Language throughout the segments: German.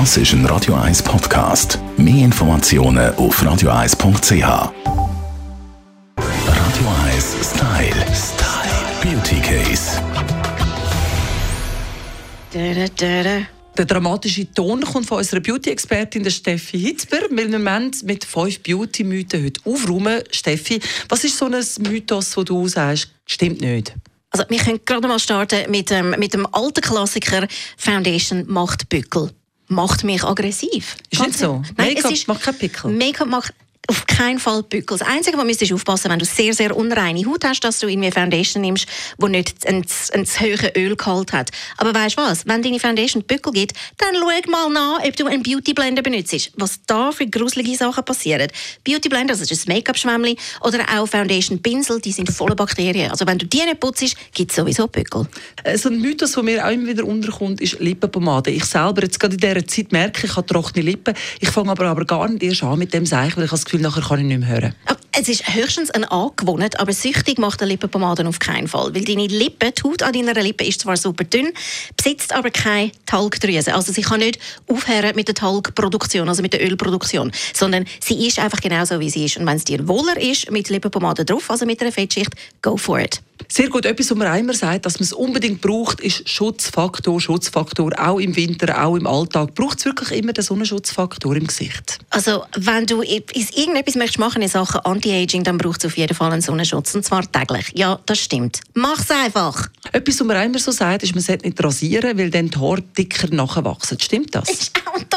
Das ist ein Radio 1 Podcast. Mehr Informationen auf radio1.ch. Radio 1 Style. Style. Beauty Case. Da, da, da. Der dramatische Ton kommt von unserer Beauty-Expertin Steffi Hitzber. Wir wollen mit fünf Beauty-Mythen heute aufräumen. Steffi, was ist so ein Mythos, den du sagst, stimmt nicht? Also, wir können gerade mal starten mit, ähm, mit dem alten Klassiker Foundation macht Bückel. Macht mich aggressiv. Ist nicht so? Nein, Make-up macht keinen Pickel. Make-up macht auf keinen Fall Bückel. Das Einzige, was du aufpassen wenn du sehr, sehr unreine Haut hast, dass du irgendwie Foundation nimmst, die nicht ein, ein zu hohes Ölgehalt hat. Aber weißt du was? Wenn deine Foundation Bückel gibt, dann schau mal nach, ob du einen Beauty Blender benutzt. Was da für gruselige Sachen passieren. Beauty Blender, das ist ein Make-up-Schwämmchen, oder auch Foundation Pinsel, die sind voller Bakterien. Also wenn du die nicht putzt, gibt es sowieso Bückel. Äh, So ein Mythos, der mir auch immer wieder unterkommt, ist Lippenpomade. Ich selber, jetzt gerade in dieser Zeit, merke, ich habe trockene Lippen. Ich fange aber, aber gar nicht erst an mit dem Zeichen, weil ich das Gefühl, nachher kann ich nicht mehr hören. Aber Es ist höchstens eine Angewohnheit, aber süchtig macht eine Lippenpomade auf keinen Fall. Weil deine Lippe, die Haut an deiner Lippe ist zwar super dünn, besitzt aber keine Talgdrüse. Also sie kann nicht aufhören mit der Talgproduktion, also mit der Ölproduktion, sondern sie ist einfach genauso, wie sie ist. Und wenn es dir wohler ist, mit Lippenpomade drauf, also mit einer Fettschicht, go for it. Sehr gut, etwas, was man immer sagt, dass man es unbedingt braucht, ist Schutzfaktor, Schutzfaktor, auch im Winter, auch im Alltag. Braucht es wirklich immer den Sonnenschutzfaktor im Gesicht? Also, wenn du irgendetwas möchtest machen in Sachen Anti-Aging, dann braucht es auf jeden Fall einen Sonnenschutz. Und zwar täglich. Ja, das stimmt. Mach's einfach. Etwas, was man immer so sagt, ist, man sollte nicht rasieren, weil dann die Haare dicker nachwachsen. Stimmt das? Das ist auch ein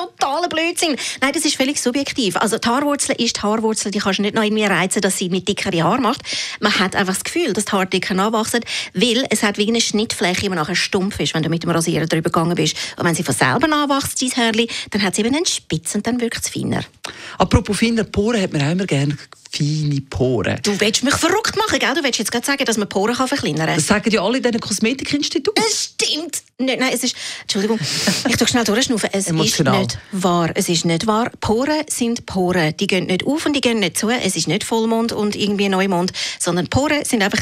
Blödsinn. Nein, das ist völlig subjektiv. Also die Haarwurzel ist die Haarwurzel, die kannst du nicht noch irgendwie reizen, dass sie mit dickere Haare macht. Man hat einfach das Gefühl, dass die Haare dicker nachwachsen, weil es hat wie eine Schnittfläche, die nachher stumpf ist, wenn du mit dem Rasierer drüber gegangen bist. Und wenn sie von selber nachwächst, dein Hörli, dann hat sie eben einen Spitz und dann wirkt es feiner. Apropos feine Poren, hat man auch immer gerne feine Poren. Du willst mich verrückt machen, gell? Du willst jetzt gerade sagen, dass man Poren kann verkleinern kann. Das sagen ja alle in diesen Kosmetikinstituten. Es stimmt nicht. Nein, es ist. Entschuldigung, ich tue schnell durchschnaufen. Es Emotional. ist nicht wahr. Es ist nicht wahr. Poren sind Poren. Die gehen nicht auf und die gehen nicht zu. Es ist nicht Vollmond und irgendwie Neumond, sondern Poren sind einfach.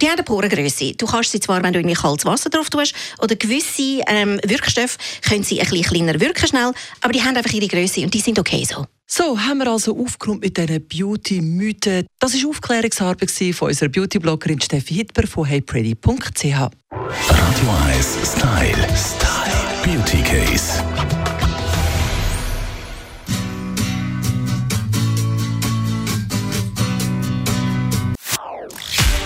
Die haben eine Porengröße. Du kannst sie zwar, wenn du irgendwie kaltes Wasser drauf tust, oder gewisse ähm, Wirkstoffe, können sie ein bisschen kleiner wirken schnell, aber die haben einfach ihre Größe und die sind okay so. So, haben wir also aufgeräumt mit diesen Beauty-Mythen. Das war Aufklärungsarbeit von unserer Beauty-Bloggerin Steffi Hitber von heypretty.ch. Radio 1 Style. Style.